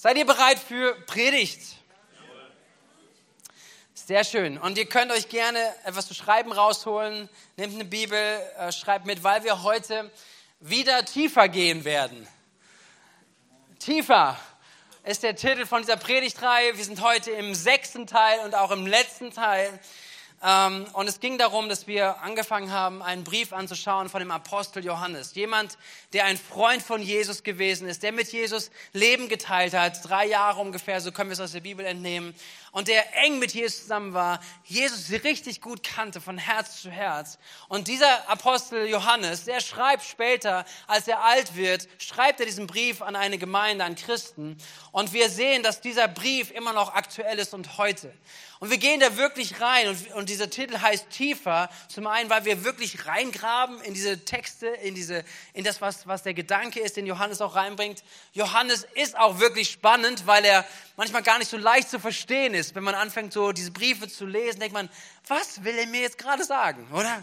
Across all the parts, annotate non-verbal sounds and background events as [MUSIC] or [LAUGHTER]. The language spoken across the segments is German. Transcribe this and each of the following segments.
Seid ihr bereit für Predigt? Sehr schön. Und ihr könnt euch gerne etwas zu schreiben rausholen. Nehmt eine Bibel, äh, schreibt mit, weil wir heute wieder tiefer gehen werden. Tiefer ist der Titel von dieser Predigtreihe. Wir sind heute im sechsten Teil und auch im letzten Teil. Ähm, und es ging darum, dass wir angefangen haben, einen Brief anzuschauen von dem Apostel Johannes. Jemand, der ein Freund von Jesus gewesen ist, der mit Jesus Leben geteilt hat, drei Jahre ungefähr, so können wir es aus der Bibel entnehmen und der eng mit Jesus zusammen war, Jesus richtig gut kannte von Herz zu Herz. Und dieser Apostel Johannes, der schreibt später, als er alt wird, schreibt er diesen Brief an eine Gemeinde, an Christen. Und wir sehen, dass dieser Brief immer noch aktuell ist und heute. Und wir gehen da wirklich rein und, und dieser Titel heißt tiefer. Zum einen, weil wir wirklich reingraben in diese Texte, in diese, in das, was, was der Gedanke ist, den Johannes auch reinbringt. Johannes ist auch wirklich spannend, weil er manchmal gar nicht so leicht zu verstehen ist. Wenn man anfängt, so diese Briefe zu lesen, denkt man, was will er mir jetzt gerade sagen, oder?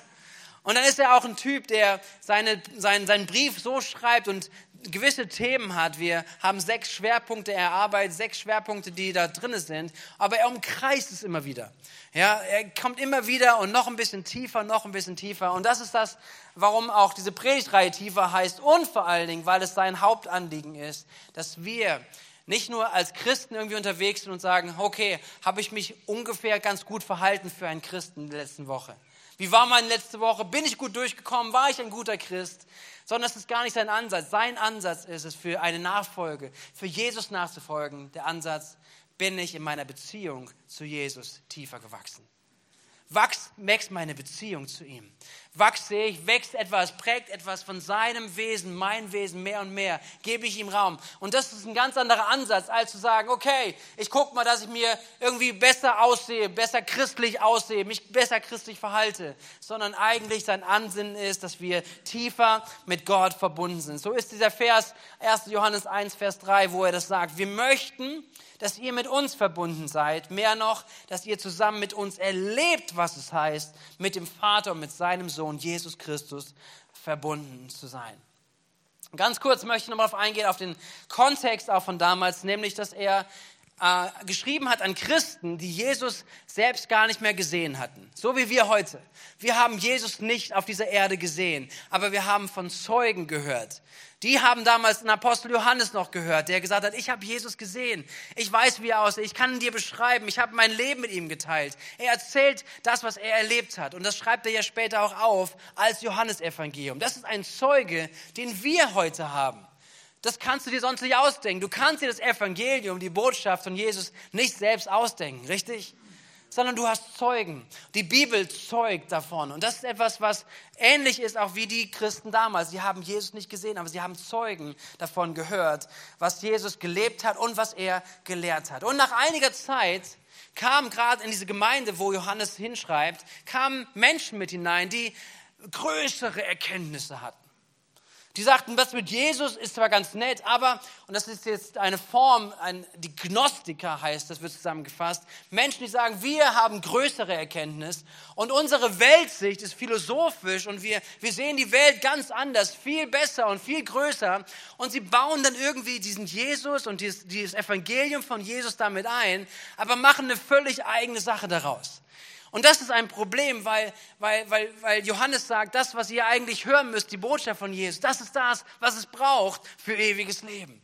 Und dann ist er auch ein Typ, der seine, seinen, seinen Brief so schreibt und gewisse Themen hat. Wir haben sechs Schwerpunkte erarbeitet, sechs Schwerpunkte, die da drin sind. Aber er umkreist es immer wieder. Ja, er kommt immer wieder und noch ein bisschen tiefer, noch ein bisschen tiefer. Und das ist das, warum auch diese Predigtreihe tiefer heißt. Und vor allen Dingen, weil es sein Hauptanliegen ist, dass wir nicht nur als Christen irgendwie unterwegs sind und sagen, okay, habe ich mich ungefähr ganz gut verhalten für einen Christen in der letzten Woche. Wie war meine letzte Woche? Bin ich gut durchgekommen? War ich ein guter Christ? Sondern es ist gar nicht sein Ansatz. Sein Ansatz ist es für eine Nachfolge, für Jesus nachzufolgen. Der Ansatz, bin ich in meiner Beziehung zu Jesus tiefer gewachsen. Wachs, wächst meine Beziehung zu ihm. Wachse ich, wächst etwas, prägt etwas von seinem Wesen, mein Wesen mehr und mehr, gebe ich ihm Raum. Und das ist ein ganz anderer Ansatz, als zu sagen, okay, ich gucke mal, dass ich mir irgendwie besser aussehe, besser christlich aussehe, mich besser christlich verhalte, sondern eigentlich sein Ansinnen ist, dass wir tiefer mit Gott verbunden sind. So ist dieser Vers 1. Johannes 1, Vers 3, wo er das sagt. Wir möchten, dass ihr mit uns verbunden seid, mehr noch, dass ihr zusammen mit uns erlebt, was es heißt, mit dem Vater und mit seinem Sohn Jesus Christus verbunden zu sein. Ganz kurz möchte ich nochmal darauf eingehen, auf den Kontext auch von damals, nämlich, dass er äh, geschrieben hat an Christen, die Jesus selbst gar nicht mehr gesehen hatten. So wie wir heute. Wir haben Jesus nicht auf dieser Erde gesehen, aber wir haben von Zeugen gehört. Die haben damals den Apostel Johannes noch gehört, der gesagt hat, ich habe Jesus gesehen, ich weiß, wie er aussieht, ich kann ihn dir beschreiben, ich habe mein Leben mit ihm geteilt. Er erzählt das, was er erlebt hat. Und das schreibt er ja später auch auf als Johannesevangelium. Das ist ein Zeuge, den wir heute haben. Das kannst du dir sonst nicht ausdenken. Du kannst dir das Evangelium, die Botschaft von Jesus nicht selbst ausdenken, richtig? Sondern du hast Zeugen. Die Bibel zeugt davon. Und das ist etwas, was ähnlich ist auch wie die Christen damals. Sie haben Jesus nicht gesehen, aber sie haben Zeugen davon gehört, was Jesus gelebt hat und was er gelehrt hat. Und nach einiger Zeit kamen gerade in diese Gemeinde, wo Johannes hinschreibt, kamen Menschen mit hinein, die größere Erkenntnisse hatten. Die sagten, das mit Jesus ist zwar ganz nett, aber, und das ist jetzt eine Form, ein, die Gnostiker heißt, das wird zusammengefasst, Menschen, die sagen, wir haben größere Erkenntnis und unsere Weltsicht ist philosophisch und wir, wir sehen die Welt ganz anders, viel besser und viel größer und sie bauen dann irgendwie diesen Jesus und dieses, dieses Evangelium von Jesus damit ein, aber machen eine völlig eigene Sache daraus. Und das ist ein Problem, weil, weil, weil, weil Johannes sagt, das, was ihr eigentlich hören müsst, die Botschaft von Jesus, das ist das, was es braucht für ewiges Leben.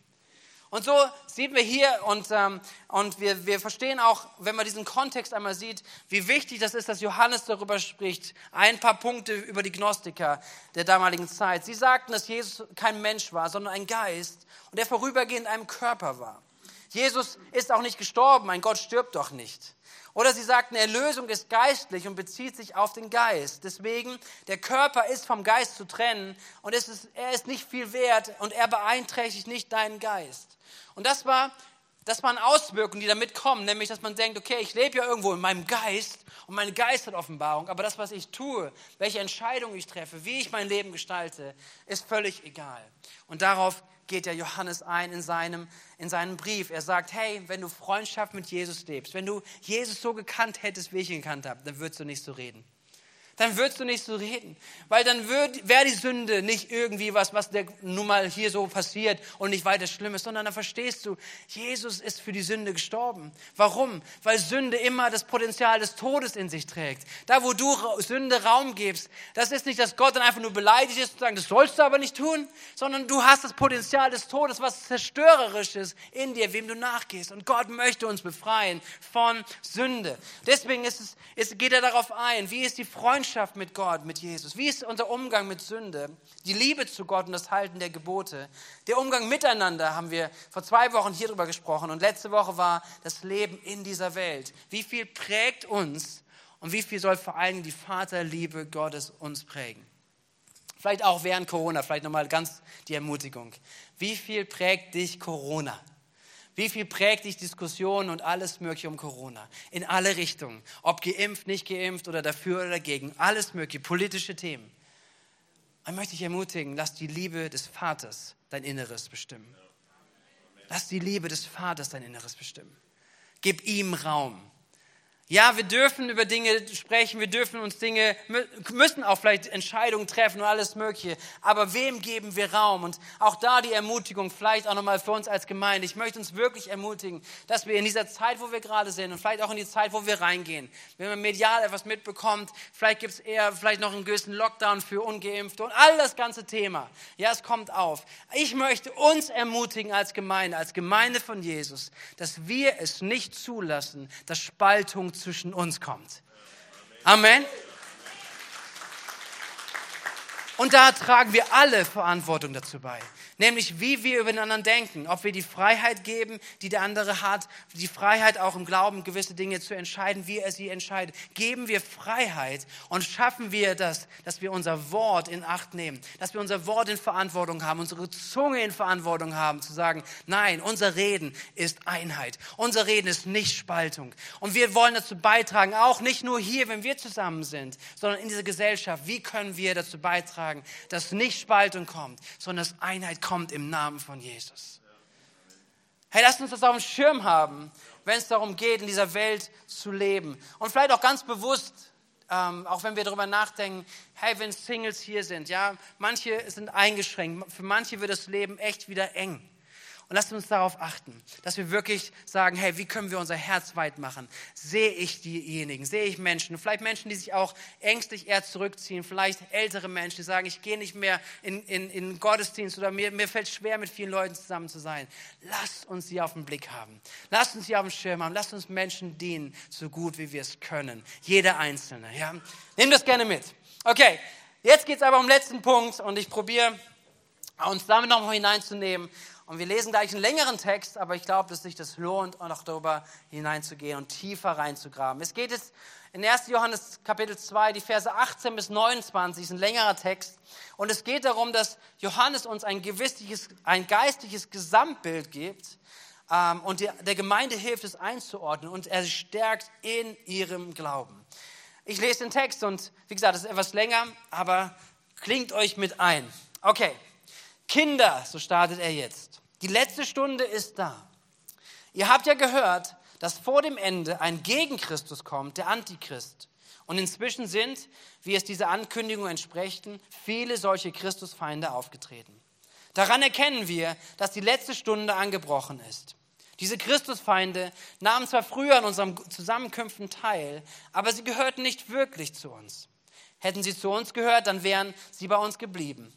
Und so sehen wir hier und, ähm, und wir, wir verstehen auch, wenn man diesen Kontext einmal sieht, wie wichtig das ist, dass Johannes darüber spricht. Ein paar Punkte über die Gnostiker der damaligen Zeit. Sie sagten, dass Jesus kein Mensch war, sondern ein Geist und der vorübergehend einem Körper war. Jesus ist auch nicht gestorben, ein Gott stirbt doch nicht. Oder sie sagten, Erlösung ist geistlich und bezieht sich auf den Geist. Deswegen, der Körper ist vom Geist zu trennen und ist, er ist nicht viel wert und er beeinträchtigt nicht deinen Geist. Und das war, das waren Auswirkungen, die damit kommen, nämlich, dass man denkt, okay, ich lebe ja irgendwo in meinem Geist und meine Geist hat Offenbarung, aber das, was ich tue, welche Entscheidung ich treffe, wie ich mein Leben gestalte, ist völlig egal. Und darauf geht der Johannes ein in seinem, in seinem Brief. Er sagt, hey, wenn du Freundschaft mit Jesus lebst, wenn du Jesus so gekannt hättest, wie ich ihn gekannt habe, dann würdest du nicht so reden. Dann würdest du nicht so reden. Weil dann wäre die Sünde nicht irgendwie was, was der, nun mal hier so passiert und nicht weiter schlimm ist, sondern dann verstehst du, Jesus ist für die Sünde gestorben. Warum? Weil Sünde immer das Potenzial des Todes in sich trägt. Da, wo du Sünde Raum gibst, das ist nicht, dass Gott dann einfach nur beleidigt ist und sagt, das sollst du aber nicht tun, sondern du hast das Potenzial des Todes, was zerstörerisch ist in dir, wem du nachgehst. Und Gott möchte uns befreien von Sünde. Deswegen ist es, es geht er darauf ein, wie ist die Freundschaft mit Gott, mit Jesus? Wie ist unser Umgang mit Sünde? Die Liebe zu Gott und das Halten der Gebote. Der Umgang miteinander haben wir vor zwei Wochen hier drüber gesprochen und letzte Woche war das Leben in dieser Welt. Wie viel prägt uns und wie viel soll vor allem die Vaterliebe Gottes uns prägen? Vielleicht auch während Corona, vielleicht nochmal ganz die Ermutigung. Wie viel prägt dich Corona? Wie viel prägt dich Diskussionen und alles Mögliche um Corona? In alle Richtungen. Ob geimpft, nicht geimpft oder dafür oder dagegen. Alles Mögliche. Politische Themen. Ich möchte dich ermutigen, lass die Liebe des Vaters dein Inneres bestimmen. Lass die Liebe des Vaters dein Inneres bestimmen. Gib ihm Raum. Ja, wir dürfen über Dinge sprechen, wir dürfen uns Dinge, müssen auch vielleicht Entscheidungen treffen und alles Mögliche. Aber wem geben wir Raum? Und auch da die Ermutigung, vielleicht auch nochmal für uns als Gemeinde. Ich möchte uns wirklich ermutigen, dass wir in dieser Zeit, wo wir gerade sind und vielleicht auch in die Zeit, wo wir reingehen, wenn man medial etwas mitbekommt, vielleicht gibt es eher vielleicht noch einen gewissen Lockdown für Ungeimpfte und all das ganze Thema. Ja, es kommt auf. Ich möchte uns ermutigen als Gemeinde, als Gemeinde von Jesus, dass wir es nicht zulassen, dass Spaltung zwischen uns kommt. Amen. Und da tragen wir alle Verantwortung dazu bei nämlich wie wir übereinander denken, ob wir die Freiheit geben, die der andere hat, die Freiheit auch im Glauben, gewisse Dinge zu entscheiden, wie er sie entscheidet. Geben wir Freiheit und schaffen wir das, dass wir unser Wort in Acht nehmen, dass wir unser Wort in Verantwortung haben, unsere Zunge in Verantwortung haben, zu sagen, nein, unser Reden ist Einheit, unser Reden ist nicht Spaltung. Und wir wollen dazu beitragen, auch nicht nur hier, wenn wir zusammen sind, sondern in dieser Gesellschaft, wie können wir dazu beitragen, dass nicht Spaltung kommt, sondern dass Einheit kommt kommt im Namen von Jesus. Hey, lasst uns das auf dem Schirm haben, wenn es darum geht, in dieser Welt zu leben. Und vielleicht auch ganz bewusst, ähm, auch wenn wir darüber nachdenken, hey, wenn Singles hier sind, ja, manche sind eingeschränkt, für manche wird das Leben echt wieder eng. Und lasst uns darauf achten, dass wir wirklich sagen, hey, wie können wir unser Herz weit machen? Sehe ich diejenigen, sehe ich Menschen, vielleicht Menschen, die sich auch ängstlich eher zurückziehen, vielleicht ältere Menschen, die sagen, ich gehe nicht mehr in, in, in Gottesdienst oder mir, mir fällt schwer, mit vielen Leuten zusammen zu sein. Lasst uns sie auf den Blick haben. Lasst uns sie auf dem Schirm haben. Lasst uns Menschen dienen, so gut wie wir es können. Jeder Einzelne. Ja? Nimm das gerne mit. Okay, jetzt geht es aber um den letzten Punkt und ich probiere uns damit nochmal hineinzunehmen. Und wir lesen gleich einen längeren Text, aber ich glaube, dass sich das lohnt, auch noch darüber hineinzugehen und tiefer reinzugraben. Es geht jetzt in 1. Johannes Kapitel 2, die Verse 18 bis 29, ist ein längerer Text. Und es geht darum, dass Johannes uns ein, gewissiges, ein geistliches Gesamtbild gibt ähm, und der, der Gemeinde hilft, es einzuordnen und er stärkt in ihrem Glauben. Ich lese den Text und wie gesagt, es ist etwas länger, aber klingt euch mit ein. Okay, Kinder, so startet er jetzt. Die letzte Stunde ist da. Ihr habt ja gehört, dass vor dem Ende ein Gegenchristus kommt, der Antichrist. Und inzwischen sind, wie es dieser Ankündigung entsprechen, viele solche Christusfeinde aufgetreten. Daran erkennen wir, dass die letzte Stunde angebrochen ist. Diese Christusfeinde nahmen zwar früher an unseren Zusammenkünften teil, aber sie gehörten nicht wirklich zu uns. Hätten sie zu uns gehört, dann wären sie bei uns geblieben.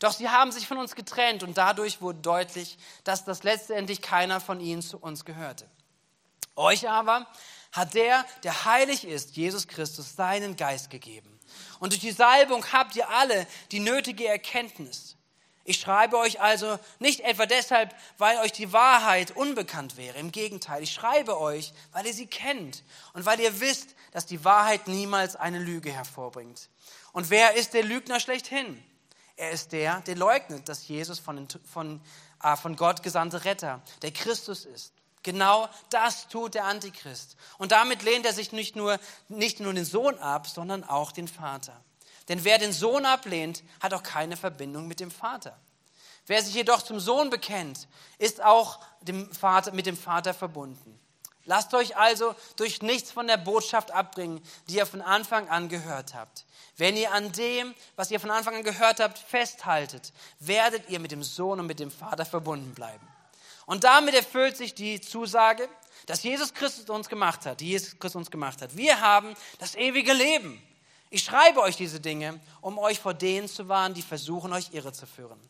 Doch sie haben sich von uns getrennt und dadurch wurde deutlich, dass das letztendlich keiner von ihnen zu uns gehörte. Euch aber hat der, der heilig ist, Jesus Christus, seinen Geist gegeben. Und durch die Salbung habt ihr alle die nötige Erkenntnis. Ich schreibe euch also nicht etwa deshalb, weil euch die Wahrheit unbekannt wäre. Im Gegenteil, ich schreibe euch, weil ihr sie kennt und weil ihr wisst, dass die Wahrheit niemals eine Lüge hervorbringt. Und wer ist der Lügner schlechthin? Er ist der, der leugnet, dass Jesus von, von, äh, von Gott gesandte Retter, der Christus ist. Genau das tut der Antichrist. Und damit lehnt er sich nicht nur, nicht nur den Sohn ab, sondern auch den Vater. Denn wer den Sohn ablehnt, hat auch keine Verbindung mit dem Vater. Wer sich jedoch zum Sohn bekennt, ist auch dem Vater, mit dem Vater verbunden. Lasst euch also durch nichts von der Botschaft abbringen, die ihr von Anfang an gehört habt. Wenn ihr an dem, was ihr von Anfang an gehört habt, festhaltet, werdet ihr mit dem Sohn und mit dem Vater verbunden bleiben. Und damit erfüllt sich die Zusage, dass Jesus Christus uns gemacht hat, die Jesus Christus uns gemacht hat. Wir haben das ewige Leben. Ich schreibe euch diese Dinge, um euch vor denen zu warnen, die versuchen, euch irre zu führen.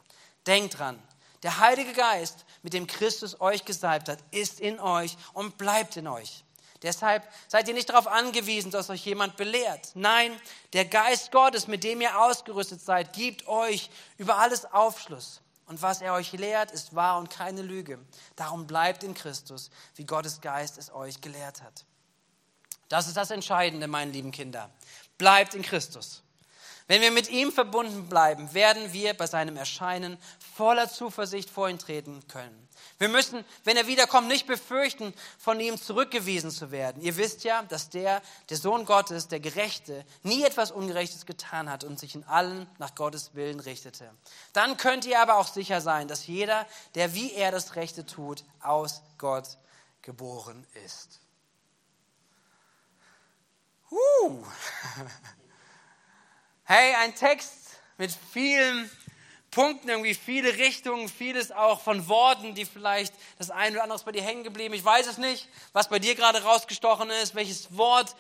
Denkt dran, der Heilige Geist, mit dem Christus euch gesalbt hat, ist in euch und bleibt in euch. Deshalb seid ihr nicht darauf angewiesen, dass euch jemand belehrt. Nein, der Geist Gottes, mit dem ihr ausgerüstet seid, gibt euch über alles Aufschluss. Und was er euch lehrt, ist wahr und keine Lüge. Darum bleibt in Christus, wie Gottes Geist es euch gelehrt hat. Das ist das Entscheidende, meine lieben Kinder. Bleibt in Christus. Wenn wir mit ihm verbunden bleiben, werden wir bei seinem Erscheinen voller Zuversicht vor ihn treten können. Wir müssen, wenn er wiederkommt, nicht befürchten, von ihm zurückgewiesen zu werden. Ihr wisst ja, dass der, der Sohn Gottes, der Gerechte, nie etwas Ungerechtes getan hat und sich in allen nach Gottes Willen richtete. Dann könnt ihr aber auch sicher sein, dass jeder, der wie er das Rechte tut, aus Gott geboren ist. Uh. [LAUGHS] Hey, ein Text mit vielen Punkten, irgendwie viele Richtungen, vieles auch von Worten, die vielleicht das eine oder andere ist bei dir hängen geblieben. Ich weiß es nicht, was bei dir gerade rausgestochen ist, welches Wort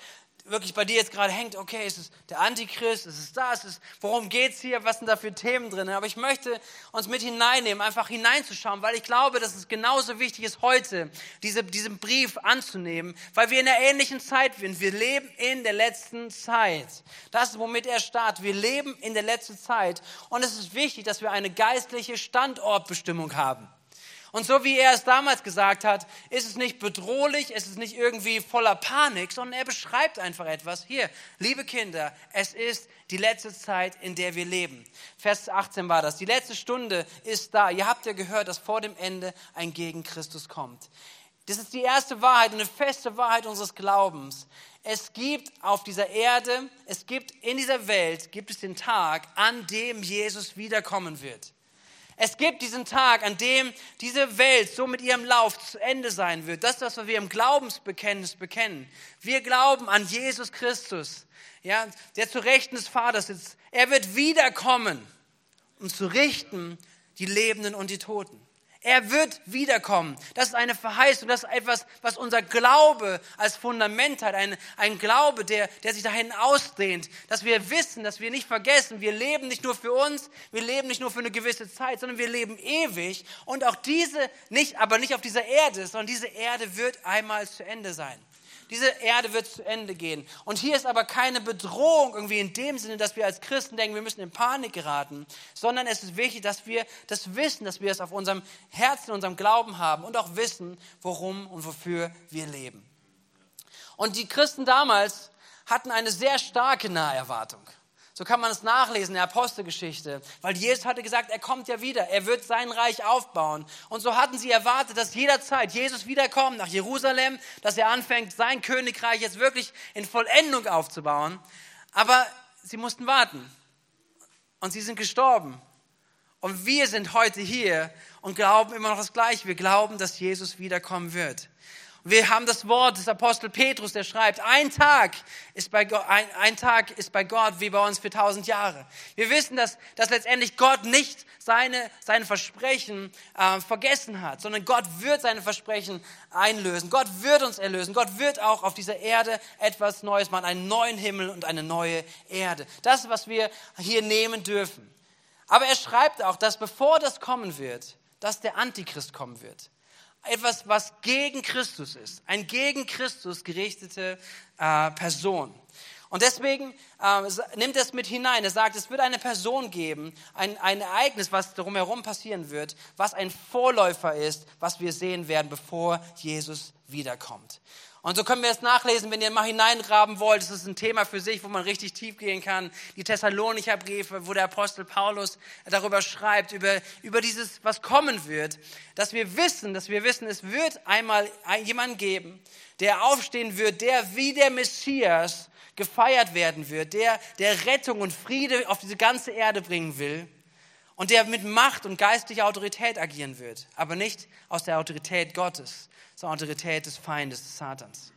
wirklich bei dir jetzt gerade hängt, okay, ist es der Antichrist, ist es das, ist, worum geht's hier, was sind da für Themen drin? Aber ich möchte uns mit hineinnehmen, einfach hineinzuschauen, weil ich glaube, dass es genauso wichtig ist, heute diese, diesen Brief anzunehmen, weil wir in einer ähnlichen Zeit sind. Wir leben in der letzten Zeit. Das ist, womit er startet. Wir leben in der letzten Zeit. Und es ist wichtig, dass wir eine geistliche Standortbestimmung haben. Und so wie er es damals gesagt hat, ist es nicht bedrohlich, ist es nicht irgendwie voller Panik, sondern er beschreibt einfach etwas. Hier, liebe Kinder, es ist die letzte Zeit, in der wir leben. Vers 18 war das. Die letzte Stunde ist da. Ihr habt ja gehört, dass vor dem Ende ein gegen Christus kommt. Das ist die erste Wahrheit, eine feste Wahrheit unseres Glaubens. Es gibt auf dieser Erde, es gibt in dieser Welt, gibt es den Tag, an dem Jesus wiederkommen wird. Es gibt diesen Tag, an dem diese Welt so mit ihrem Lauf zu Ende sein wird. Das ist das, was wir im Glaubensbekenntnis bekennen. Wir glauben an Jesus Christus, ja, der zu Rechten des Vaters sitzt. Er wird wiederkommen, um zu richten die Lebenden und die Toten. Er wird wiederkommen. Das ist eine Verheißung, das ist etwas, was unser Glaube als Fundament hat. Ein, ein Glaube, der, der sich dahin ausdehnt, dass wir wissen, dass wir nicht vergessen, wir leben nicht nur für uns, wir leben nicht nur für eine gewisse Zeit, sondern wir leben ewig. Und auch diese, nicht, aber nicht auf dieser Erde, sondern diese Erde wird einmal zu Ende sein. Diese Erde wird zu Ende gehen. Und hier ist aber keine Bedrohung irgendwie in dem Sinne, dass wir als Christen denken, wir müssen in Panik geraten, sondern es ist wichtig, dass wir das wissen, dass wir es auf unserem Herzen, unserem Glauben haben und auch wissen, worum und wofür wir leben. Und die Christen damals hatten eine sehr starke Naherwartung. So kann man es nachlesen in der Apostelgeschichte, weil Jesus hatte gesagt, er kommt ja wieder, er wird sein Reich aufbauen. Und so hatten sie erwartet, dass jederzeit Jesus wiederkommt nach Jerusalem, dass er anfängt, sein Königreich jetzt wirklich in Vollendung aufzubauen. Aber sie mussten warten. Und sie sind gestorben. Und wir sind heute hier und glauben immer noch das Gleiche. Wir glauben, dass Jesus wiederkommen wird. Wir haben das Wort des Apostel Petrus, der schreibt, ein Tag ist bei Gott, ein, ein, Tag ist bei Gott wie bei uns für tausend Jahre. Wir wissen, dass, dass letztendlich Gott nicht seine, seine Versprechen äh, vergessen hat, sondern Gott wird seine Versprechen einlösen. Gott wird uns erlösen. Gott wird auch auf dieser Erde etwas Neues machen, einen neuen Himmel und eine neue Erde. Das was wir hier nehmen dürfen. Aber er schreibt auch, dass bevor das kommen wird, dass der Antichrist kommen wird etwas, was gegen Christus ist. Ein gegen Christus gerichtete äh, Person. Und deswegen äh, nimmt es mit hinein. Er sagt, es wird eine Person geben, ein, ein Ereignis, was drumherum passieren wird, was ein Vorläufer ist, was wir sehen werden, bevor Jesus wiederkommt. Und so können wir es nachlesen, wenn ihr mal hineingraben wollt. Das ist ein Thema für sich, wo man richtig tief gehen kann. Die Thessalonicher Briefe, wo der Apostel Paulus darüber schreibt, über, über dieses, was kommen wird. Dass wir wissen, dass wir wissen, es wird einmal jemand geben, der aufstehen wird, der wie der Messias gefeiert werden wird, der, der Rettung und Friede auf diese ganze Erde bringen will. und der mit Macht und geistlicher Autorität agieren wird, aber nicht aus der Autorität Gottes, sondern Autorität des Feindes, des Satans.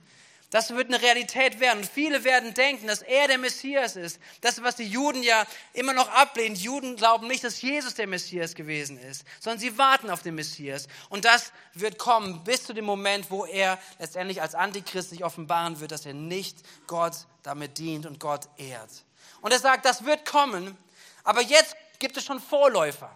Das wird eine Realität werden. Und viele werden denken, dass er der Messias ist. Das, was die Juden ja immer noch ablehnen. Juden glauben nicht, dass Jesus der Messias gewesen ist, sondern sie warten auf den Messias. Und das wird kommen bis zu dem Moment, wo er letztendlich als Antichrist sich offenbaren wird, dass er nicht Gott damit dient und Gott ehrt. Und er sagt, das wird kommen. Aber jetzt gibt es schon Vorläufer.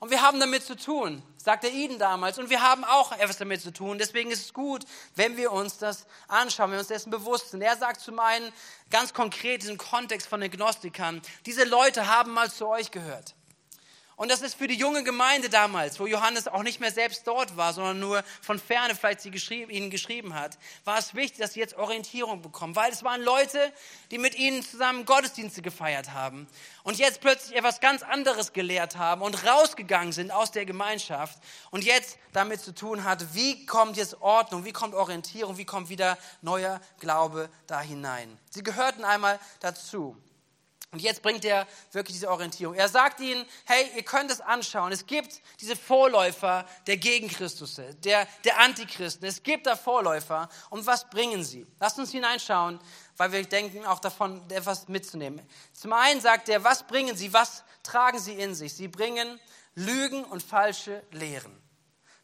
Und wir haben damit zu tun, sagte Eden damals. Und wir haben auch etwas damit zu tun. Deswegen ist es gut, wenn wir uns das anschauen, wenn wir uns dessen bewusst sind. Er sagt zum einen ganz konkret diesen Kontext von den Gnostikern, diese Leute haben mal zu euch gehört. Und das ist für die junge Gemeinde damals, wo Johannes auch nicht mehr selbst dort war, sondern nur von ferne vielleicht sie geschrieben, ihnen geschrieben hat, war es wichtig, dass sie jetzt Orientierung bekommen, weil es waren Leute, die mit ihnen zusammen Gottesdienste gefeiert haben und jetzt plötzlich etwas ganz anderes gelehrt haben und rausgegangen sind aus der Gemeinschaft und jetzt damit zu tun hat, wie kommt jetzt Ordnung, wie kommt Orientierung, wie kommt wieder neuer Glaube da hinein. Sie gehörten einmal dazu. Und jetzt bringt er wirklich diese Orientierung. Er sagt ihnen, hey, ihr könnt es anschauen. Es gibt diese Vorläufer der Gegenchristus, der, der Antichristen. Es gibt da Vorläufer. Und was bringen sie? Lasst uns hineinschauen, weil wir denken, auch davon etwas mitzunehmen. Zum einen sagt er, was bringen sie? Was tragen sie in sich? Sie bringen Lügen und falsche Lehren.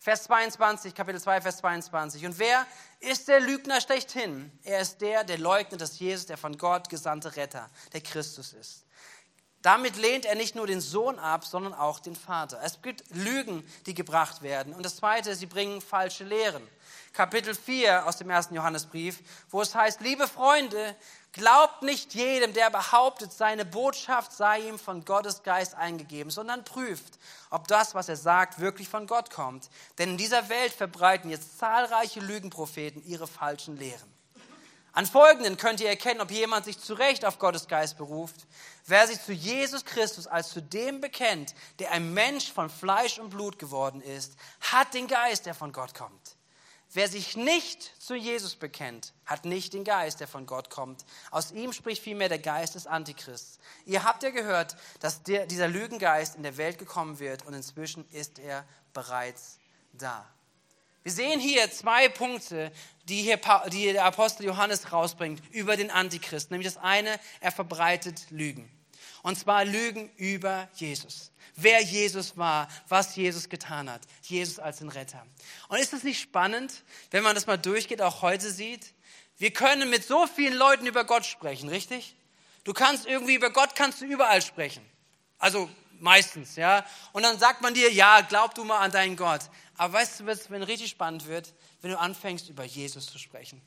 Vers 22, Kapitel 2, Vers 22. Und wer ist der Lügner schlechthin? Er ist der, der leugnet, dass Jesus der von Gott gesandte Retter, der Christus ist. Damit lehnt er nicht nur den Sohn ab, sondern auch den Vater. Es gibt Lügen, die gebracht werden. Und das Zweite, sie bringen falsche Lehren. Kapitel 4 aus dem ersten Johannesbrief, wo es heißt, liebe Freunde, glaubt nicht jedem, der behauptet, seine Botschaft sei ihm von Gottes Geist eingegeben, sondern prüft, ob das, was er sagt, wirklich von Gott kommt. Denn in dieser Welt verbreiten jetzt zahlreiche Lügenpropheten ihre falschen Lehren. An Folgenden könnt ihr erkennen, ob jemand sich zu Recht auf Gottes Geist beruft. Wer sich zu Jesus Christus als zu dem bekennt, der ein Mensch von Fleisch und Blut geworden ist, hat den Geist, der von Gott kommt. Wer sich nicht zu Jesus bekennt, hat nicht den Geist, der von Gott kommt. Aus ihm spricht vielmehr der Geist des Antichrists. Ihr habt ja gehört, dass der, dieser Lügengeist in der Welt gekommen wird und inzwischen ist er bereits da. Wir sehen hier zwei Punkte, die, hier, die der Apostel Johannes rausbringt über den Antichrist. Nämlich das eine, er verbreitet Lügen. Und zwar Lügen über Jesus wer Jesus war, was Jesus getan hat. Jesus als den Retter. Und ist es nicht spannend, wenn man das mal durchgeht, auch heute sieht? Wir können mit so vielen Leuten über Gott sprechen, richtig? Du kannst irgendwie über Gott kannst du überall sprechen. Also meistens, ja. Und dann sagt man dir, ja, glaub du mal an deinen Gott. Aber weißt du, was, wenn richtig spannend wird, wenn du anfängst über Jesus zu sprechen.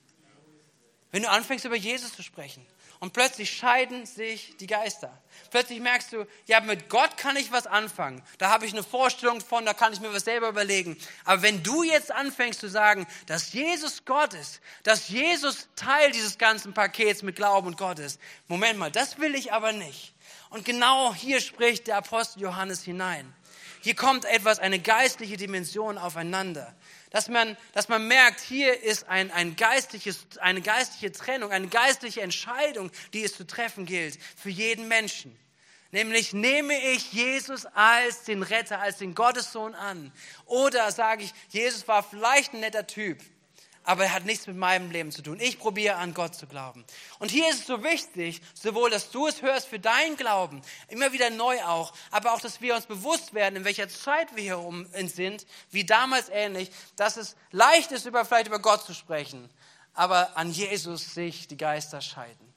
Wenn du anfängst über Jesus zu sprechen und plötzlich scheiden sich die Geister. Plötzlich merkst du, ja, mit Gott kann ich was anfangen. Da habe ich eine Vorstellung von, da kann ich mir was selber überlegen. Aber wenn du jetzt anfängst zu sagen, dass Jesus Gott ist, dass Jesus Teil dieses ganzen Pakets mit Glauben und Gott ist, Moment mal, das will ich aber nicht. Und genau hier spricht der Apostel Johannes hinein. Hier kommt etwas, eine geistliche Dimension aufeinander dass man, dass man merkt, hier ist ein, ein geistliches, eine geistliche Trennung, eine geistliche Entscheidung, die es zu treffen gilt für jeden Menschen. Nämlich nehme ich Jesus als den Retter, als den Gottessohn an. Oder sage ich, Jesus war vielleicht ein netter Typ, aber er hat nichts mit meinem Leben zu tun. Ich probiere an Gott zu glauben. Und hier ist es so wichtig, sowohl, dass du es hörst für deinen Glauben, immer wieder neu auch, aber auch, dass wir uns bewusst werden, in welcher Zeit wir hier um sind, wie damals ähnlich, dass es leicht ist, über, vielleicht über Gott zu sprechen, aber an Jesus sich die Geister scheiden.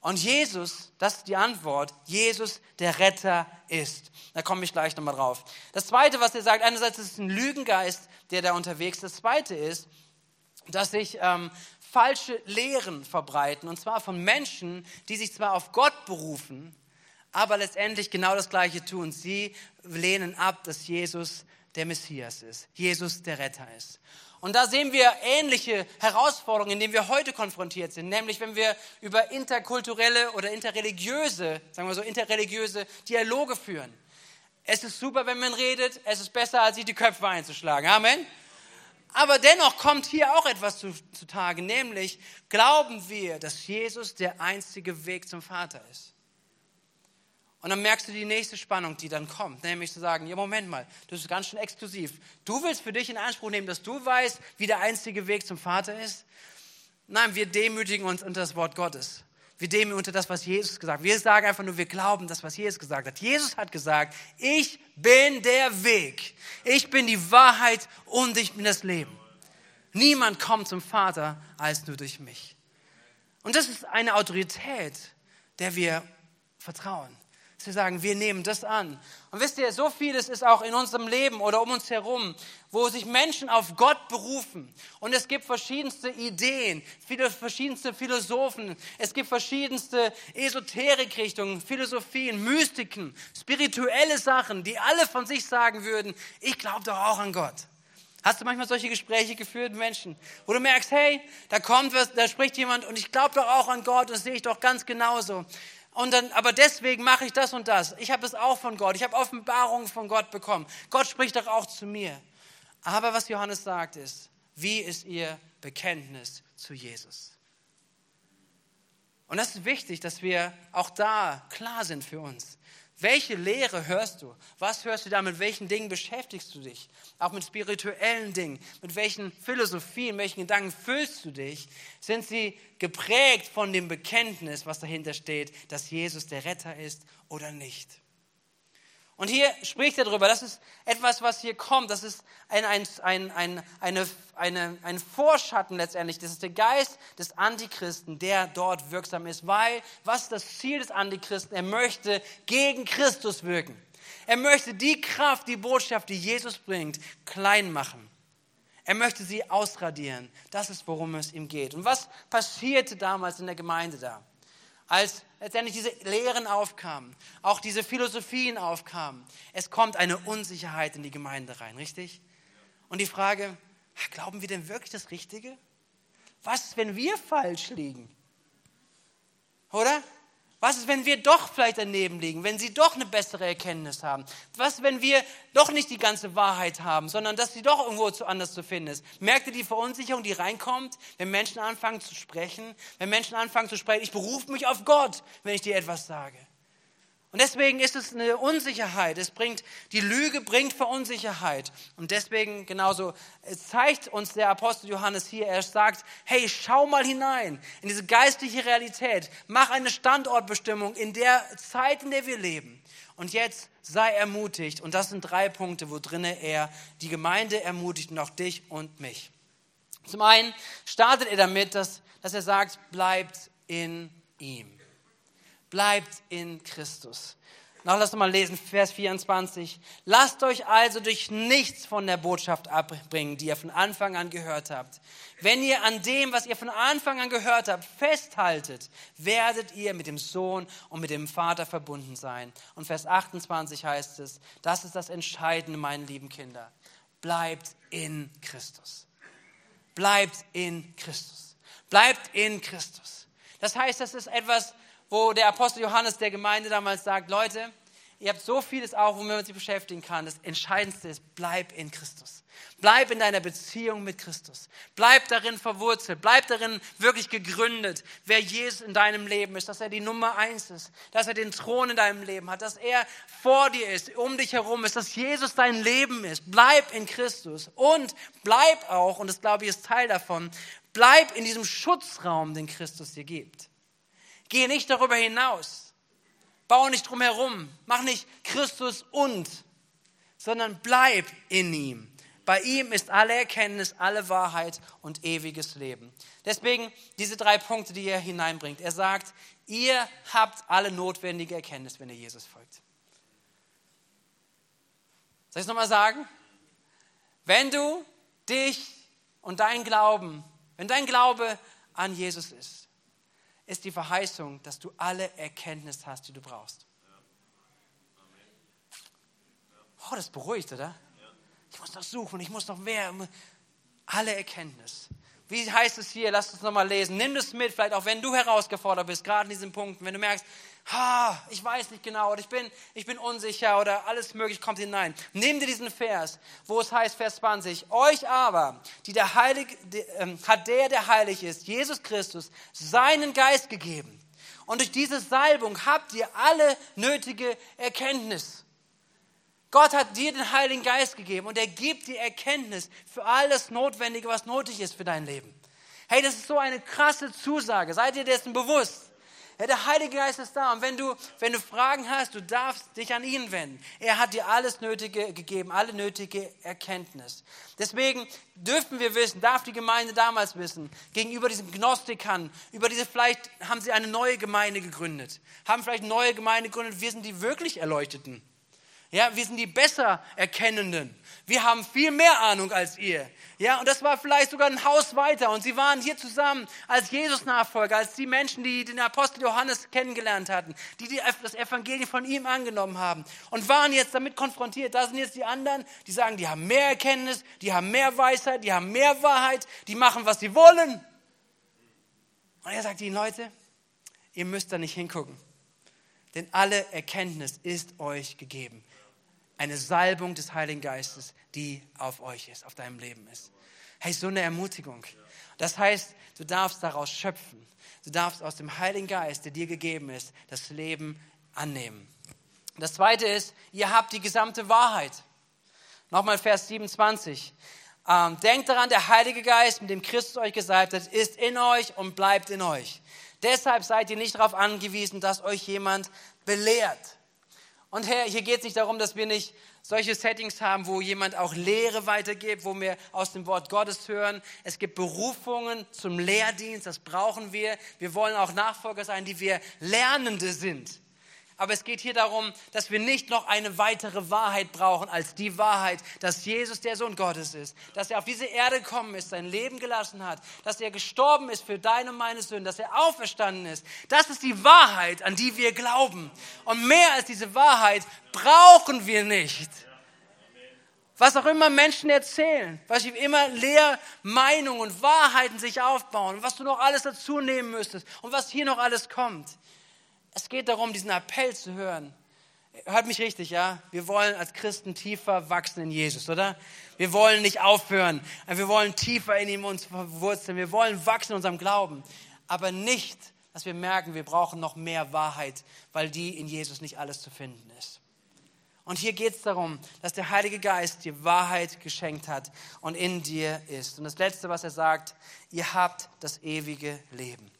Und Jesus, das ist die Antwort, Jesus der Retter ist. Da komme ich gleich nochmal drauf. Das Zweite, was er sagt, einerseits ist es ein Lügengeist, der da unterwegs ist. Das Zweite ist, dass sich ähm, falsche Lehren verbreiten, und zwar von Menschen, die sich zwar auf Gott berufen, aber letztendlich genau das Gleiche tun. Sie lehnen ab, dass Jesus der Messias ist, Jesus der Retter ist. Und da sehen wir ähnliche Herausforderungen, in denen wir heute konfrontiert sind, nämlich wenn wir über interkulturelle oder interreligiöse, sagen wir so, interreligiöse Dialoge führen. Es ist super, wenn man redet, es ist besser, als sich die Köpfe einzuschlagen. Amen. Aber dennoch kommt hier auch etwas zutage, nämlich glauben wir, dass Jesus der einzige Weg zum Vater ist. Und dann merkst du die nächste Spannung, die dann kommt, nämlich zu sagen, ja, Moment mal, das ist ganz schön exklusiv. Du willst für dich in Anspruch nehmen, dass du weißt, wie der einzige Weg zum Vater ist? Nein, wir demütigen uns unter das Wort Gottes. Wir demütigen unter das, was Jesus gesagt hat. Wir sagen einfach nur, wir glauben das, was Jesus gesagt hat. Jesus hat gesagt, ich bin der Weg. Ich bin die Wahrheit und ich bin das Leben. Niemand kommt zum Vater als nur durch mich. Und das ist eine Autorität, der wir vertrauen zu sagen, wir nehmen das an. Und wisst ihr, so vieles ist auch in unserem Leben oder um uns herum, wo sich Menschen auf Gott berufen. Und es gibt verschiedenste Ideen, viele verschiedenste Philosophen, es gibt verschiedenste Esoterikrichtungen, Philosophien, Mystiken, spirituelle Sachen, die alle von sich sagen würden, ich glaube doch auch an Gott. Hast du manchmal solche Gespräche geführt mit Menschen, wo du merkst, hey, da kommt was, da spricht jemand und ich glaube doch auch an Gott das sehe ich doch ganz genauso. Und dann, aber deswegen mache ich das und das. Ich habe es auch von Gott. Ich habe Offenbarungen von Gott bekommen. Gott spricht doch auch zu mir. Aber was Johannes sagt ist, wie ist ihr Bekenntnis zu Jesus? Und das ist wichtig, dass wir auch da klar sind für uns. Welche Lehre hörst du? Was hörst du da? Mit welchen Dingen beschäftigst du dich? Auch mit spirituellen Dingen. Mit welchen Philosophien, welchen Gedanken füllst du dich? Sind sie geprägt von dem Bekenntnis, was dahinter steht, dass Jesus der Retter ist oder nicht? Und hier spricht er darüber, das ist etwas, was hier kommt, das ist ein, ein, ein, ein, eine, eine, ein Vorschatten letztendlich, das ist der Geist des Antichristen, der dort wirksam ist, weil, was ist das Ziel des Antichristen? Er möchte gegen Christus wirken. Er möchte die Kraft, die Botschaft, die Jesus bringt, klein machen. Er möchte sie ausradieren. Das ist, worum es ihm geht. Und was passierte damals in der Gemeinde da? Als letztendlich diese Lehren aufkamen, auch diese Philosophien aufkamen, es kommt eine Unsicherheit in die Gemeinde rein, richtig? Und die Frage, glauben wir denn wirklich das Richtige? Was wenn wir falsch liegen? Oder? Was ist, wenn wir doch vielleicht daneben liegen, wenn sie doch eine bessere Erkenntnis haben? Was, wenn wir doch nicht die ganze Wahrheit haben, sondern dass sie doch irgendwo zu anders zu finden ist? Merkt ihr die Verunsicherung, die reinkommt, wenn Menschen anfangen zu sprechen? Wenn Menschen anfangen zu sprechen, ich berufe mich auf Gott, wenn ich dir etwas sage. Und deswegen ist es eine Unsicherheit. Es bringt, die Lüge bringt Verunsicherheit. Und deswegen genauso zeigt uns der Apostel Johannes hier, er sagt, hey, schau mal hinein in diese geistliche Realität. Mach eine Standortbestimmung in der Zeit, in der wir leben. Und jetzt sei ermutigt. Und das sind drei Punkte, wo drinne er die Gemeinde ermutigt auch dich und mich. Zum einen startet er damit, dass, dass er sagt, bleibt in ihm. Bleibt in Christus. Noch lass uns mal lesen, Vers 24. Lasst euch also durch nichts von der Botschaft abbringen, die ihr von Anfang an gehört habt. Wenn ihr an dem, was ihr von Anfang an gehört habt, festhaltet, werdet ihr mit dem Sohn und mit dem Vater verbunden sein. Und Vers 28 heißt es, das ist das Entscheidende, meine lieben Kinder. Bleibt in Christus. Bleibt in Christus. Bleibt in Christus. Das heißt, das ist etwas, wo der Apostel Johannes der Gemeinde damals sagt, Leute, ihr habt so vieles auch, womit man sich beschäftigen kann. Das Entscheidendste ist, bleib in Christus. Bleib in deiner Beziehung mit Christus. Bleib darin verwurzelt. Bleib darin wirklich gegründet, wer Jesus in deinem Leben ist, dass er die Nummer eins ist, dass er den Thron in deinem Leben hat, dass er vor dir ist, um dich herum ist, dass Jesus dein Leben ist. Bleib in Christus und bleib auch, und das glaube ich ist Teil davon, bleib in diesem Schutzraum, den Christus dir gibt. Geh nicht darüber hinaus. Bau nicht drum herum. Mach nicht Christus und, sondern bleib in ihm. Bei ihm ist alle Erkenntnis, alle Wahrheit und ewiges Leben. Deswegen diese drei Punkte, die er hineinbringt. Er sagt, ihr habt alle notwendige Erkenntnis, wenn ihr Jesus folgt. Soll ich es nochmal sagen? Wenn du dich und dein Glauben, wenn dein Glaube an Jesus ist, ist die Verheißung, dass du alle Erkenntnis hast, die du brauchst. Oh, das beruhigt, oder? Ich muss noch suchen, ich muss noch mehr. Alle Erkenntnis. Wie heißt es hier? Lass uns nochmal lesen. Nimm das mit, vielleicht auch wenn du herausgefordert bist, gerade in diesen Punkten, wenn du merkst, ha, ich weiß nicht genau oder ich bin, ich bin unsicher oder alles mögliche kommt hinein. Nimm dir diesen Vers, wo es heißt, Vers 20, euch aber, die der Heilige, die, ähm, hat der, der heilig ist, Jesus Christus, seinen Geist gegeben. Und durch diese Salbung habt ihr alle nötige Erkenntnis. Gott hat dir den Heiligen Geist gegeben und er gibt dir Erkenntnis für alles Notwendige, was nötig ist für dein Leben. Hey, das ist so eine krasse Zusage. Seid ihr dessen bewusst? Ja, der Heilige Geist ist da und wenn du, wenn du Fragen hast, du darfst dich an ihn wenden. Er hat dir alles Nötige gegeben, alle nötige Erkenntnis. Deswegen dürfen wir wissen, darf die Gemeinde damals wissen, gegenüber diesen Gnostikern, über diese, vielleicht haben sie eine neue Gemeinde gegründet, haben vielleicht eine neue Gemeinde gegründet, wir sind die wirklich Erleuchteten. Ja, wir sind die besser Erkennenden. Wir haben viel mehr Ahnung als ihr. Ja, und das war vielleicht sogar ein Haus weiter. Und sie waren hier zusammen als Jesus-Nachfolger, als die Menschen, die den Apostel Johannes kennengelernt hatten, die das Evangelium von ihm angenommen haben und waren jetzt damit konfrontiert. Da sind jetzt die anderen, die sagen, die haben mehr Erkenntnis, die haben mehr Weisheit, die haben mehr Wahrheit, die machen, was sie wollen. Und er sagt ihnen, Leute, ihr müsst da nicht hingucken. Denn alle Erkenntnis ist euch gegeben eine Salbung des Heiligen Geistes, die auf euch ist, auf deinem Leben ist. Hey, so eine Ermutigung. Das heißt, du darfst daraus schöpfen. Du darfst aus dem Heiligen Geist, der dir gegeben ist, das Leben annehmen. Das zweite ist, ihr habt die gesamte Wahrheit. Nochmal Vers 27. Ähm, denkt daran, der Heilige Geist, mit dem Christus euch gesalbt hat, ist in euch und bleibt in euch. Deshalb seid ihr nicht darauf angewiesen, dass euch jemand belehrt. Und Herr, hier geht es nicht darum, dass wir nicht solche Settings haben, wo jemand auch Lehre weitergibt, wo wir aus dem Wort Gottes hören. Es gibt Berufungen zum Lehrdienst, das brauchen wir. Wir wollen auch Nachfolger sein, die wir Lernende sind. Aber es geht hier darum, dass wir nicht noch eine weitere Wahrheit brauchen als die Wahrheit, dass Jesus der Sohn Gottes ist, dass er auf diese Erde gekommen ist, sein Leben gelassen hat, dass er gestorben ist für deine und meine Sünden, dass er auferstanden ist. Das ist die Wahrheit, an die wir glauben. Und mehr als diese Wahrheit brauchen wir nicht. Was auch immer Menschen erzählen, was immer Lehrmeinungen und Wahrheiten sich aufbauen, was du noch alles dazu nehmen müsstest und was hier noch alles kommt. Es geht darum, diesen Appell zu hören. Hört mich richtig, ja? Wir wollen als Christen tiefer wachsen in Jesus, oder? Wir wollen nicht aufhören. Wir wollen tiefer in ihm uns verwurzeln. Wir wollen wachsen in unserem Glauben. Aber nicht, dass wir merken, wir brauchen noch mehr Wahrheit, weil die in Jesus nicht alles zu finden ist. Und hier geht es darum, dass der Heilige Geist dir Wahrheit geschenkt hat und in dir ist. Und das Letzte, was er sagt, ihr habt das ewige Leben.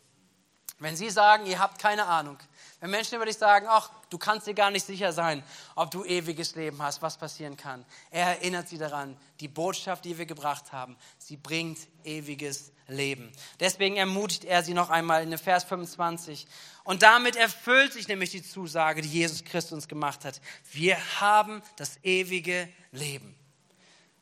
Wenn Sie sagen, ihr habt keine Ahnung, wenn Menschen über dich sagen, ach, du kannst dir gar nicht sicher sein, ob du ewiges Leben hast, was passieren kann. Er erinnert sie daran, die Botschaft, die wir gebracht haben, sie bringt ewiges Leben. Deswegen ermutigt er sie noch einmal in Vers 25. Und damit erfüllt sich nämlich die Zusage, die Jesus Christus uns gemacht hat. Wir haben das ewige Leben.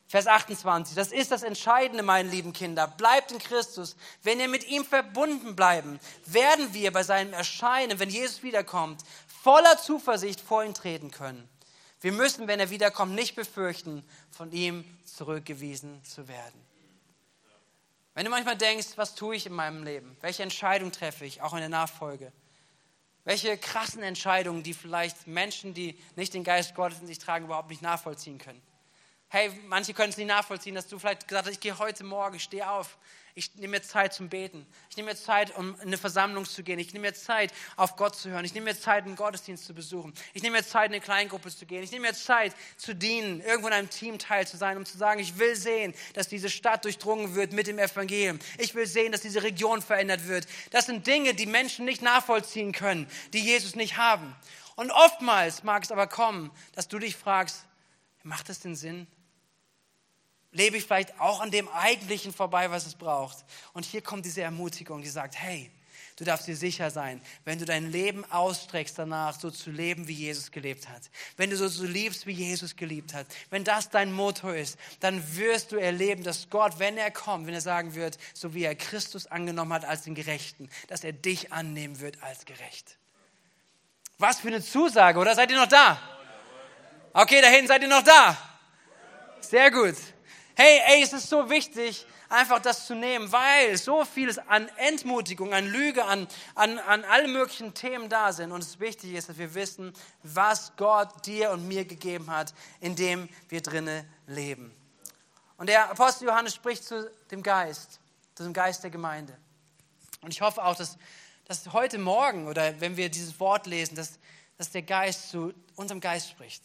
Vers 28, das ist das Entscheidende, meine lieben Kinder. Bleibt in Christus. Wenn ihr mit ihm verbunden bleiben, werden wir bei seinem Erscheinen, wenn Jesus wiederkommt, voller Zuversicht vor ihn treten können. Wir müssen, wenn er wiederkommt, nicht befürchten, von ihm zurückgewiesen zu werden. Wenn du manchmal denkst, was tue ich in meinem Leben? Welche Entscheidung treffe ich, auch in der Nachfolge? Welche krassen Entscheidungen, die vielleicht Menschen, die nicht den Geist Gottes in sich tragen, überhaupt nicht nachvollziehen können? Hey, manche können es nicht nachvollziehen, dass du vielleicht gesagt hast, ich gehe heute Morgen, ich stehe auf, ich nehme mir Zeit zum Beten, ich nehme mir Zeit, um in eine Versammlung zu gehen, ich nehme mir Zeit, auf Gott zu hören, ich nehme mir Zeit, einen Gottesdienst zu besuchen, ich nehme mir Zeit, in eine Kleingruppe zu gehen, ich nehme mir Zeit, zu dienen, irgendwo in einem Team teil zu sein, um zu sagen, ich will sehen, dass diese Stadt durchdrungen wird mit dem Evangelium. Ich will sehen, dass diese Region verändert wird. Das sind Dinge, die Menschen nicht nachvollziehen können, die Jesus nicht haben. Und oftmals mag es aber kommen, dass du dich fragst, macht das den Sinn? Lebe ich vielleicht auch an dem Eigentlichen vorbei, was es braucht. Und hier kommt diese Ermutigung, die sagt, hey, du darfst dir sicher sein, wenn du dein Leben ausstreckst danach, so zu leben, wie Jesus gelebt hat. Wenn du so, so liebst, wie Jesus geliebt hat. Wenn das dein Motto ist, dann wirst du erleben, dass Gott, wenn er kommt, wenn er sagen wird, so wie er Christus angenommen hat als den Gerechten, dass er dich annehmen wird als gerecht. Was für eine Zusage, oder? Seid ihr noch da? Okay, da hinten seid ihr noch da. Sehr gut. Hey, ey, es ist so wichtig, einfach das zu nehmen, weil so vieles an Entmutigung, an Lüge, an, an, an allen möglichen Themen da sind. Und es wichtig ist, dass wir wissen, was Gott dir und mir gegeben hat, indem wir drinnen leben. Und der Apostel Johannes spricht zu dem Geist, zu dem Geist der Gemeinde. Und ich hoffe auch, dass dass heute Morgen oder wenn wir dieses Wort lesen, dass, dass der Geist zu unserem Geist spricht.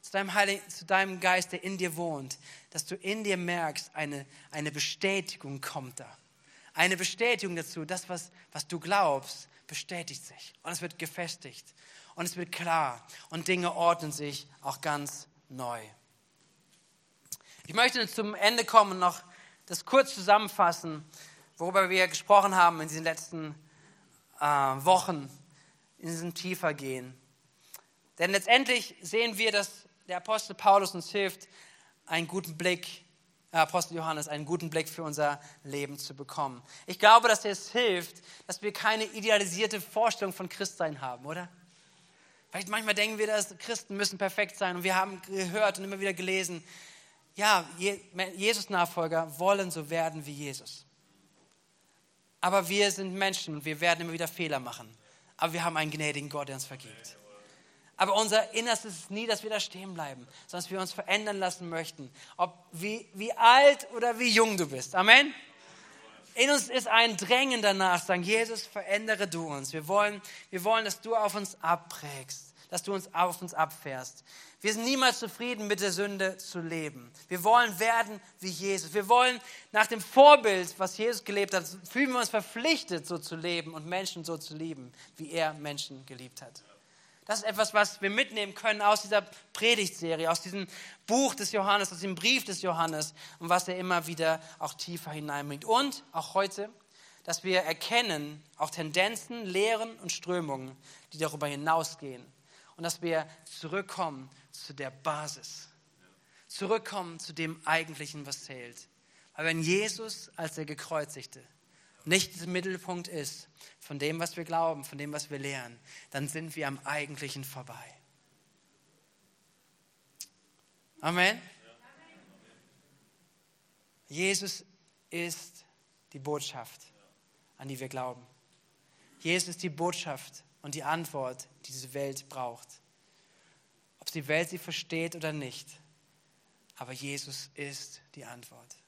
Zu deinem, Heiligen, zu deinem Geist, der in dir wohnt, dass du in dir merkst, eine, eine Bestätigung kommt da. Eine Bestätigung dazu, das, was, was du glaubst, bestätigt sich und es wird gefestigt und es wird klar und Dinge ordnen sich auch ganz neu. Ich möchte zum Ende kommen und noch das kurz zusammenfassen, worüber wir gesprochen haben in diesen letzten äh, Wochen, in diesem tiefer gehen. Denn letztendlich sehen wir, dass der Apostel Paulus uns hilft, einen guten Blick, Apostel Johannes, einen guten Blick für unser Leben zu bekommen. Ich glaube, dass es hilft, dass wir keine idealisierte Vorstellung von Christsein haben, oder? Vielleicht manchmal denken wir, dass Christen müssen perfekt sein und wir haben gehört und immer wieder gelesen, ja, Jesus-Nachfolger wollen so werden wie Jesus. Aber wir sind Menschen und wir werden immer wieder Fehler machen. Aber wir haben einen gnädigen Gott, der uns vergibt. Aber unser Innerstes ist nie, dass wir da stehen bleiben, sondern dass wir uns verändern lassen möchten. Ob wie, wie alt oder wie jung du bist. Amen. In uns ist ein Drängen danach, sagen, Jesus, verändere du uns. Wir wollen, wir wollen, dass du auf uns abprägst, dass du uns auf uns abfährst. Wir sind niemals zufrieden mit der Sünde zu leben. Wir wollen werden wie Jesus. Wir wollen nach dem Vorbild, was Jesus gelebt hat, fühlen wir uns verpflichtet, so zu leben und Menschen so zu lieben, wie er Menschen geliebt hat. Das ist etwas, was wir mitnehmen können aus dieser Predigtserie, aus diesem Buch des Johannes, aus dem Brief des Johannes und was er immer wieder auch tiefer hineinbringt. Und auch heute, dass wir erkennen, auch Tendenzen, Lehren und Strömungen, die darüber hinausgehen. Und dass wir zurückkommen zu der Basis. Zurückkommen zu dem Eigentlichen, was zählt. Weil wenn Jesus als der Gekreuzigte nicht der Mittelpunkt ist von dem, was wir glauben, von dem, was wir lehren, dann sind wir am Eigentlichen vorbei. Amen. Jesus ist die Botschaft, an die wir glauben. Jesus ist die Botschaft und die Antwort, die diese Welt braucht ob die Welt sie versteht oder nicht. Aber Jesus ist die Antwort.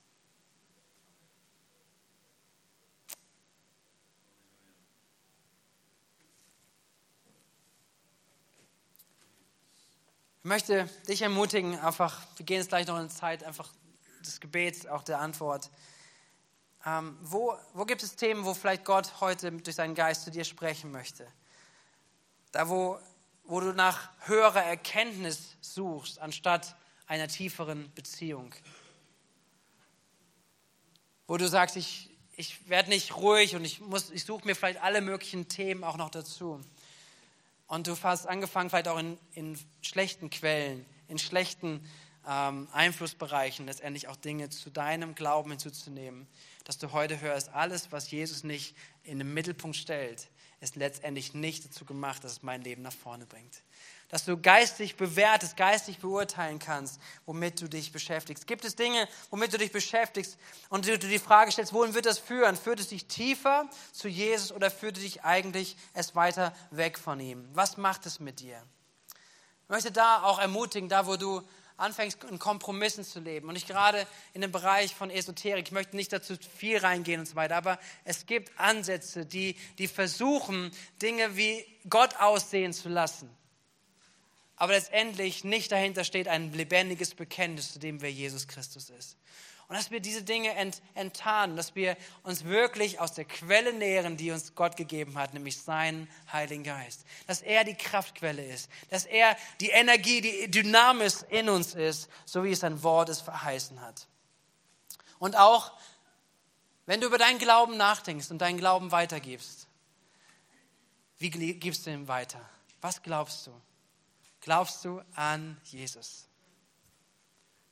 Ich möchte dich ermutigen, einfach, wir gehen jetzt gleich noch in Zeit einfach des Gebets, auch der Antwort. Ähm, wo, wo gibt es Themen, wo vielleicht Gott heute durch seinen Geist zu dir sprechen möchte? Da, wo wo du nach höherer Erkenntnis suchst, anstatt einer tieferen Beziehung. Wo du sagst, ich, ich werde nicht ruhig und ich, ich suche mir vielleicht alle möglichen Themen auch noch dazu. Und du hast angefangen, vielleicht auch in, in schlechten Quellen, in schlechten ähm, Einflussbereichen letztendlich auch Dinge zu deinem Glauben hinzuzunehmen. Dass du heute hörst, alles, was Jesus nicht in den Mittelpunkt stellt, ist letztendlich nicht dazu gemacht, dass es mein Leben nach vorne bringt. Dass du geistig bewertest, geistig beurteilen kannst, womit du dich beschäftigst. Gibt es Dinge, womit du dich beschäftigst und du die Frage stellst, wohin wird das führen? Führt es dich tiefer zu Jesus oder führt es dich eigentlich es weiter weg von ihm? Was macht es mit dir? Ich möchte da auch ermutigen, da wo du anfängst, in Kompromissen zu leben. Und nicht gerade in dem Bereich von Esoterik, ich möchte nicht dazu viel reingehen und so weiter, aber es gibt Ansätze, die, die versuchen, Dinge wie Gott aussehen zu lassen. Aber letztendlich nicht dahinter steht ein lebendiges Bekenntnis zu dem, wer Jesus Christus ist. Und dass wir diese Dinge ent, enttarnen, dass wir uns wirklich aus der Quelle nähren, die uns Gott gegeben hat, nämlich seinen Heiligen Geist. Dass er die Kraftquelle ist, dass er die Energie, die Dynamis in uns ist, so wie es sein Wort es verheißen hat. Und auch, wenn du über deinen Glauben nachdenkst und deinen Glauben weitergibst, wie gibst du ihn weiter? Was glaubst du? Glaubst du an Jesus?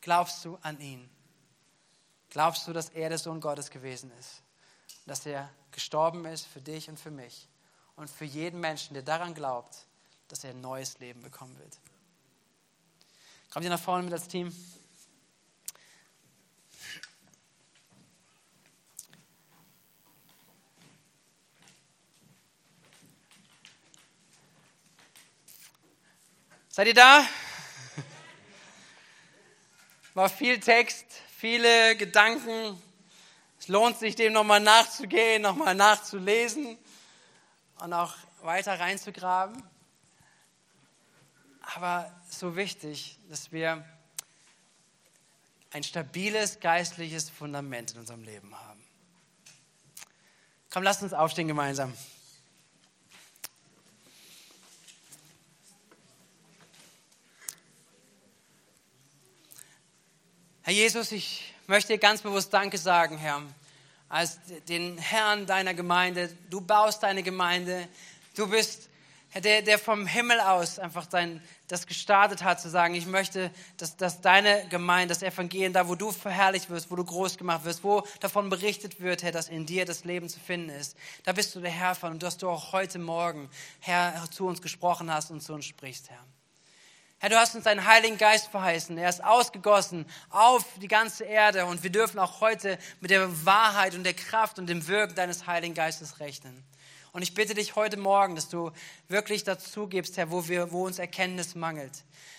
Glaubst du an ihn? Glaubst du, dass er der Sohn Gottes gewesen ist? Dass er gestorben ist für dich und für mich und für jeden Menschen, der daran glaubt, dass er ein neues Leben bekommen wird? Kommt ihr nach vorne mit als Team? Seid ihr da? [LAUGHS] War viel Text, viele Gedanken. Es lohnt sich, dem nochmal nachzugehen, nochmal nachzulesen. und auch weiter reinzugraben. Aber so wichtig, dass wir ein stabiles geistliches Fundament in unserem Leben haben. Komm, lasst uns aufstehen gemeinsam. Herr Jesus, ich möchte dir ganz bewusst Danke sagen, Herr, als den Herrn deiner Gemeinde. Du baust deine Gemeinde. Du bist der, der vom Himmel aus einfach dein, das gestartet hat, zu sagen, ich möchte, dass, dass deine Gemeinde, das Evangelium, da wo du verherrlicht wirst, wo du groß gemacht wirst, wo davon berichtet wird, Herr, dass in dir das Leben zu finden ist, da bist du der Herr von und dass du auch heute Morgen, Herr, zu uns gesprochen hast und zu uns sprichst, Herr. Herr, du hast uns deinen Heiligen Geist verheißen. Er ist ausgegossen auf die ganze Erde und wir dürfen auch heute mit der Wahrheit und der Kraft und dem Wirken deines Heiligen Geistes rechnen. Und ich bitte dich heute Morgen, dass du wirklich dazu gibst, Herr, wo, wir, wo uns Erkenntnis mangelt.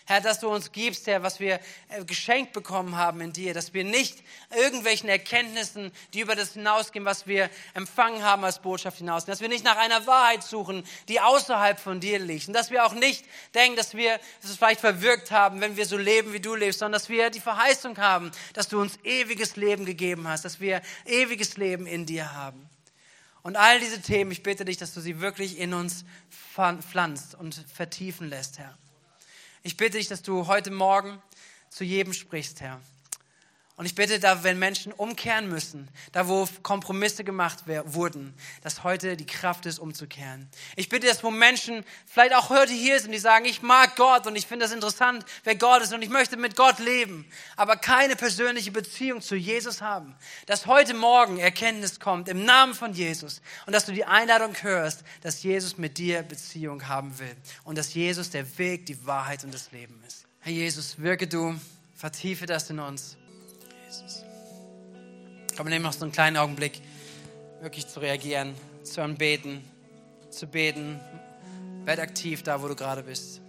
Herr, dass du uns gibst, Herr, was wir äh, geschenkt bekommen haben in dir, dass wir nicht irgendwelchen Erkenntnissen, die über das hinausgehen, was wir empfangen haben als Botschaft hinausgehen, dass wir nicht nach einer Wahrheit suchen, die außerhalb von dir liegt und dass wir auch nicht denken, dass wir es vielleicht verwirkt haben, wenn wir so leben, wie du lebst, sondern dass wir die Verheißung haben, dass du uns ewiges Leben gegeben hast, dass wir ewiges Leben in dir haben. Und all diese Themen, ich bitte dich, dass du sie wirklich in uns pflanzt und vertiefen lässt, Herr. Ich bitte dich, dass du heute Morgen zu jedem sprichst, Herr. Und ich bitte da, wenn Menschen umkehren müssen, da wo Kompromisse gemacht wurden, dass heute die Kraft ist, umzukehren. Ich bitte, dass wo Menschen vielleicht auch heute hier sind, die sagen, ich mag Gott und ich finde das interessant, wer Gott ist und ich möchte mit Gott leben, aber keine persönliche Beziehung zu Jesus haben, dass heute Morgen Erkenntnis kommt im Namen von Jesus und dass du die Einladung hörst, dass Jesus mit dir Beziehung haben will und dass Jesus der Weg, die Wahrheit und das Leben ist. Herr Jesus, wirke du, vertiefe das in uns. Jesus. Aber nimm noch so einen kleinen Augenblick, wirklich zu reagieren, zu anbeten, zu beten. Werd aktiv da, wo du gerade bist.